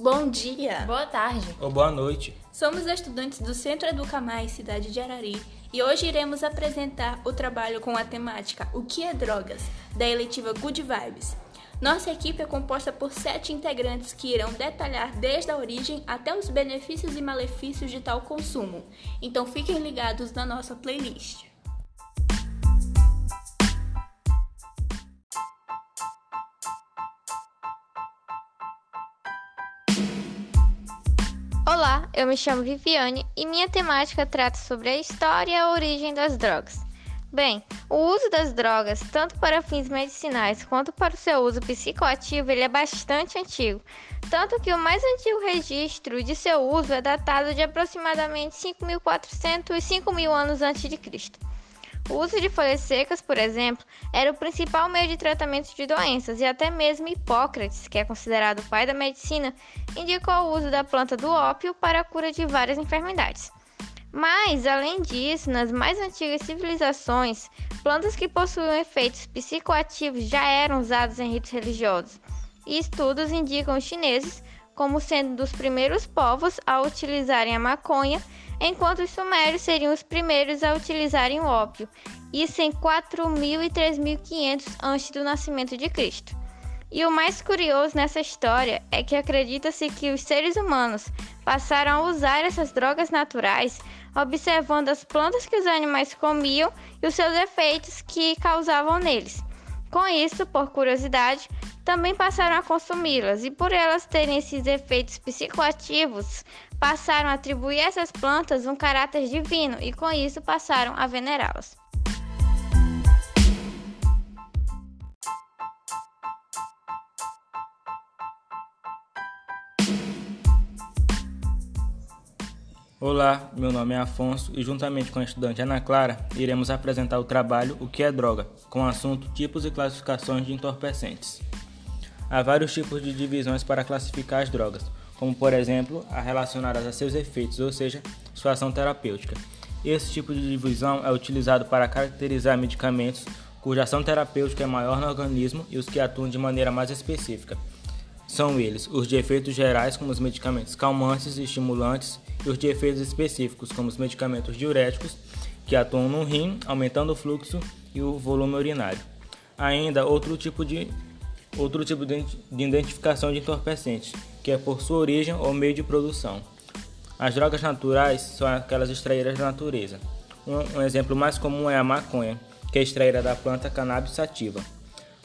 Bom dia! Boa tarde! Ou boa noite! Somos estudantes do Centro Educa Mais, cidade de Arari, e hoje iremos apresentar o trabalho com a temática O que é drogas? da eletiva Good Vibes. Nossa equipe é composta por sete integrantes que irão detalhar desde a origem até os benefícios e malefícios de tal consumo. Então fiquem ligados na nossa playlist. Eu me chamo Viviane e minha temática trata sobre a história e a origem das drogas. Bem, o uso das drogas, tanto para fins medicinais quanto para o seu uso psicoativo, ele é bastante antigo, tanto que o mais antigo registro de seu uso é datado de aproximadamente 5.400 e 5.000 anos antes de Cristo. O uso de folhas secas, por exemplo, era o principal meio de tratamento de doenças, e até mesmo Hipócrates, que é considerado o pai da medicina, indicou o uso da planta do ópio para a cura de várias enfermidades. Mas, além disso, nas mais antigas civilizações, plantas que possuíam efeitos psicoativos já eram usadas em ritos religiosos, e estudos indicam os chineses como sendo dos primeiros povos a utilizarem a maconha enquanto os sumérios seriam os primeiros a utilizarem o ópio, isso em 4.000 e 3.500 antes do nascimento de Cristo. E o mais curioso nessa história é que acredita-se que os seres humanos passaram a usar essas drogas naturais observando as plantas que os animais comiam e os seus efeitos que causavam neles. Com isso, por curiosidade, também passaram a consumi-las e, por elas terem esses efeitos psicoativos, passaram a atribuir a essas plantas um caráter divino e, com isso, passaram a venerá-las. Olá, meu nome é Afonso e juntamente com a estudante Ana Clara iremos apresentar o trabalho O que é droga, com o assunto tipos e classificações de entorpecentes. Há vários tipos de divisões para classificar as drogas, como por exemplo, a relacionadas a seus efeitos, ou seja, sua ação terapêutica. Esse tipo de divisão é utilizado para caracterizar medicamentos cuja ação terapêutica é maior no organismo e os que atuam de maneira mais específica. São eles os de efeitos gerais, como os medicamentos calmantes e estimulantes, e os de efeitos específicos, como os medicamentos diuréticos, que atuam no rim, aumentando o fluxo e o volume urinário. Ainda outro tipo de outro tipo de identificação de entorpecentes, que é por sua origem ou meio de produção. As drogas naturais são aquelas extraídas da natureza. Um, exemplo mais comum é a maconha, que é extraída da planta cannabis sativa.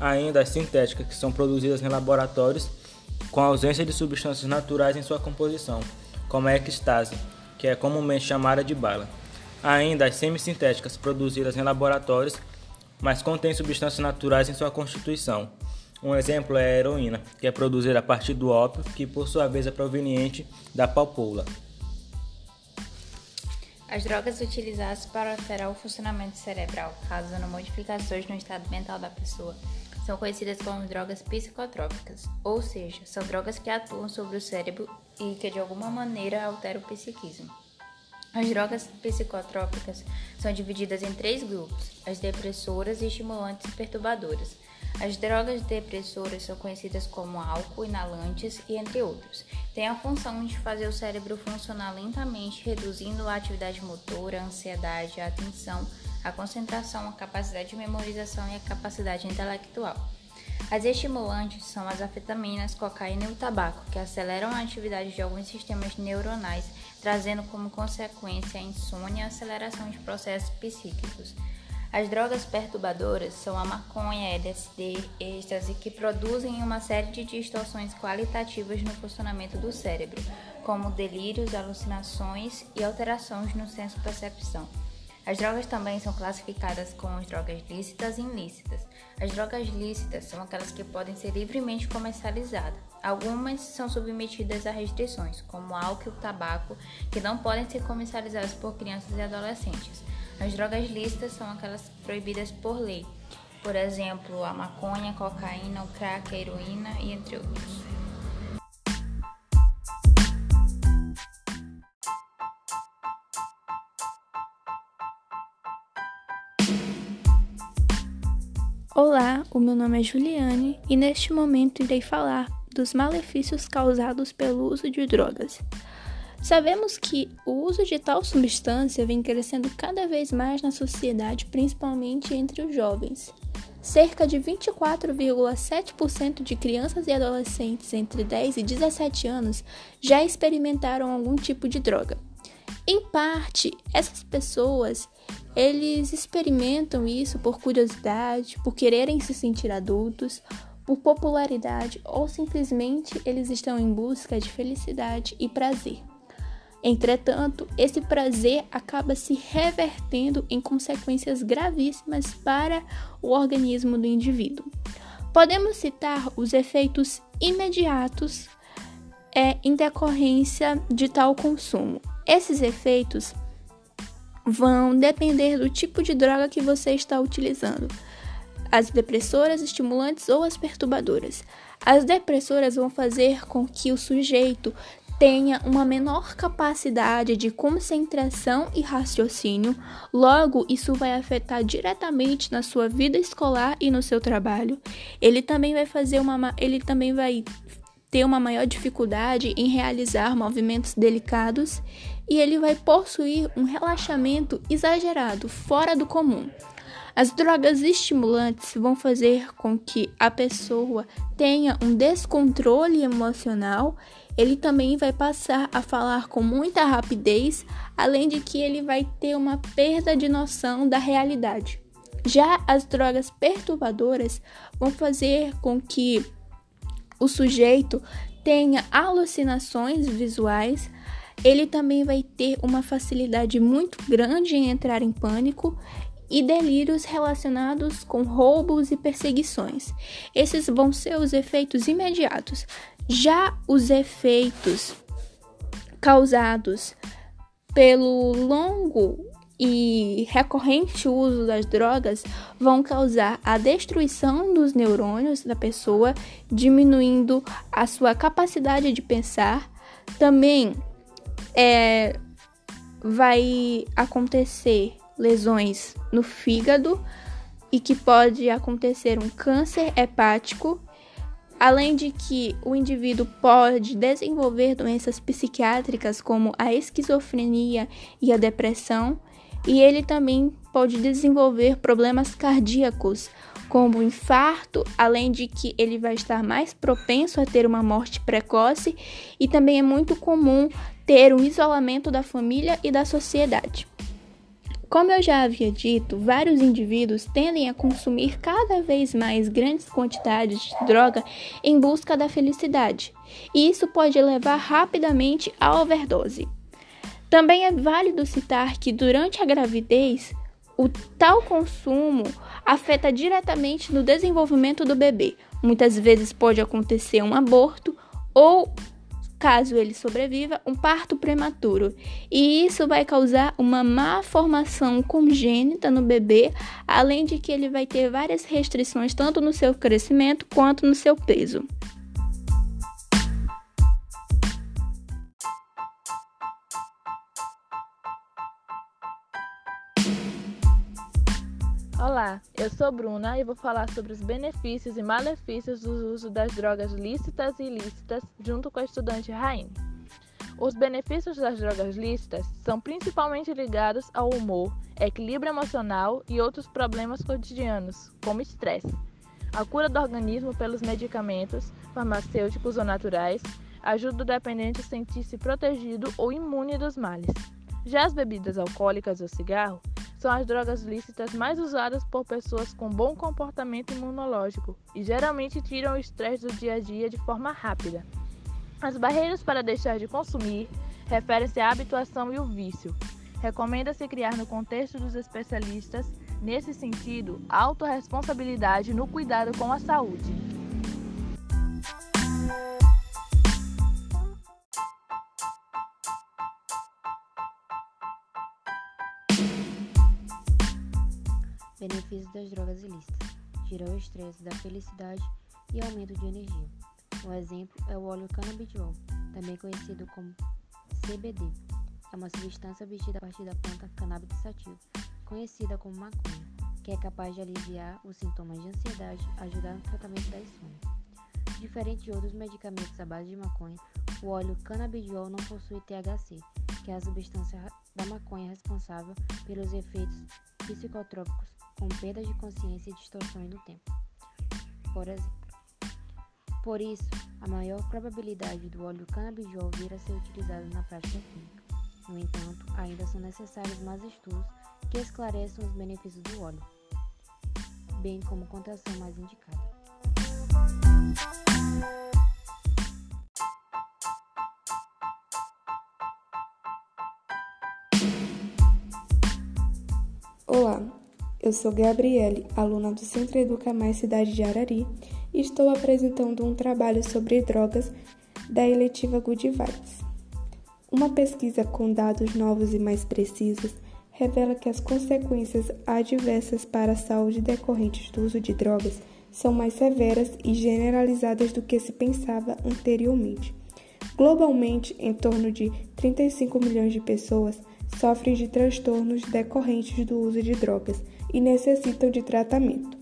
Ainda as sintéticas, que são produzidas em laboratórios com ausência de substâncias naturais em sua composição, como a ecstase, que é comumente chamada de bala. Ainda as semissintéticas, produzidas em laboratórios, mas contêm substâncias naturais em sua constituição. Um exemplo é a heroína, que é produzida a partir do ópio, que por sua vez é proveniente da papoula. As drogas utilizadas para alterar o funcionamento cerebral, causando modificações no estado mental da pessoa, são conhecidas como drogas psicotrópicas, ou seja, são drogas que atuam sobre o cérebro e que de alguma maneira alteram o psiquismo. As drogas psicotrópicas são divididas em três grupos: as depressoras, estimulantes e perturbadoras. As drogas depressoras são conhecidas como álcool, inalantes e entre outros. Têm a função de fazer o cérebro funcionar lentamente, reduzindo a atividade motora, a ansiedade, a atenção, a concentração, a capacidade de memorização e a capacidade intelectual. As estimulantes são as afetaminas, cocaína e o tabaco, que aceleram a atividade de alguns sistemas neuronais, trazendo como consequência a insônia e a aceleração de processos psíquicos. As drogas perturbadoras são a maconha, LSD, êxtase, que produzem uma série de distorções qualitativas no funcionamento do cérebro, como delírios, alucinações e alterações no senso-percepção. As drogas também são classificadas como as drogas lícitas e ilícitas. As drogas lícitas são aquelas que podem ser livremente comercializadas. Algumas são submetidas a restrições, como álcool e tabaco, que não podem ser comercializadas por crianças e adolescentes. As drogas lícitas são aquelas proibidas por lei, por exemplo, a maconha, cocaína, o crack, a heroína e entre outros. Olá, o meu nome é Juliane e neste momento irei falar dos malefícios causados pelo uso de drogas. Sabemos que o uso de tal substância vem crescendo cada vez mais na sociedade, principalmente entre os jovens. Cerca de 24,7% de crianças e adolescentes entre 10 e 17 anos já experimentaram algum tipo de droga. Em parte, essas pessoas, eles experimentam isso por curiosidade, por quererem se sentir adultos, por popularidade ou simplesmente eles estão em busca de felicidade e prazer. Entretanto, esse prazer acaba se revertendo em consequências gravíssimas para o organismo do indivíduo. Podemos citar os efeitos imediatos é, em decorrência de tal consumo. Esses efeitos vão depender do tipo de droga que você está utilizando. As depressoras, estimulantes ou as perturbadoras. As depressoras vão fazer com que o sujeito tenha uma menor capacidade de concentração e raciocínio, logo isso vai afetar diretamente na sua vida escolar e no seu trabalho. Ele também vai fazer uma ele também vai ter uma maior dificuldade em realizar movimentos delicados e ele vai possuir um relaxamento exagerado, fora do comum. As drogas estimulantes vão fazer com que a pessoa tenha um descontrole emocional ele também vai passar a falar com muita rapidez, além de que ele vai ter uma perda de noção da realidade. Já as drogas perturbadoras vão fazer com que o sujeito tenha alucinações visuais, ele também vai ter uma facilidade muito grande em entrar em pânico e delírios relacionados com roubos e perseguições. Esses vão ser os efeitos imediatos. Já os efeitos causados pelo longo e recorrente uso das drogas vão causar a destruição dos neurônios da pessoa, diminuindo a sua capacidade de pensar. Também é, vai acontecer lesões no fígado e que pode acontecer um câncer hepático Além de que o indivíduo pode desenvolver doenças psiquiátricas como a esquizofrenia e a depressão, e ele também pode desenvolver problemas cardíacos, como infarto, além de que ele vai estar mais propenso a ter uma morte precoce, e também é muito comum ter um isolamento da família e da sociedade. Como eu já havia dito, vários indivíduos tendem a consumir cada vez mais grandes quantidades de droga em busca da felicidade, e isso pode levar rapidamente à overdose. Também é válido citar que durante a gravidez, o tal consumo afeta diretamente no desenvolvimento do bebê. Muitas vezes pode acontecer um aborto ou caso ele sobreviva, um parto prematuro. E isso vai causar uma má formação congênita no bebê, além de que ele vai ter várias restrições tanto no seu crescimento quanto no seu peso. Olá, eu sou Bruna e vou falar sobre os benefícios e malefícios do uso das drogas lícitas e ilícitas junto com a estudante Raine. Os benefícios das drogas lícitas são principalmente ligados ao humor, equilíbrio emocional e outros problemas cotidianos, como estresse. A cura do organismo pelos medicamentos, farmacêuticos ou naturais, ajuda o dependente a sentir-se protegido ou imune dos males. Já as bebidas alcoólicas ou cigarro são as drogas lícitas mais usadas por pessoas com bom comportamento imunológico e geralmente tiram o estresse do dia a dia de forma rápida. As barreiras para deixar de consumir referem-se à habituação e o vício. Recomenda-se criar no contexto dos especialistas, nesse sentido, autorresponsabilidade no cuidado com a saúde. Benefícios das drogas ilícitas: tira o estresse da felicidade e aumento de energia. Um exemplo é o óleo canabidiol, também conhecido como CBD. É uma substância obtida a partir da planta cannabis sativa, conhecida como maconha, que é capaz de aliviar os sintomas de ansiedade, ajudar no tratamento da insônia. Diferente de outros medicamentos à base de maconha, o óleo canabidiol não possui THC, que é a substância da maconha responsável pelos efeitos psicotrópicos, com perda de consciência e distorções no tempo. Por exemplo, por isso, a maior probabilidade do óleo canabidiol vir a ser utilizado na prática clínica. No entanto, ainda são necessários mais estudos que esclareçam os benefícios do óleo, bem como contração mais indicada. Olá, eu sou Gabriele, aluna do Centro Educa Mais Cidade de Arari, e estou apresentando um trabalho sobre drogas da eletiva Good Vibes. Uma pesquisa com dados novos e mais precisos revela que as consequências adversas para a saúde decorrentes do uso de drogas são mais severas e generalizadas do que se pensava anteriormente. Globalmente, em torno de 35 milhões de pessoas sofrem de transtornos decorrentes do uso de drogas e necessitam de tratamento,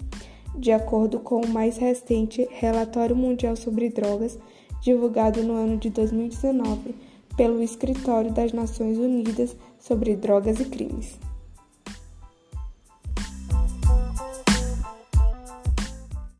de acordo com o mais recente Relatório Mundial sobre Drogas, divulgado no ano de 2019 pelo Escritório das Nações Unidas sobre Drogas e Crimes.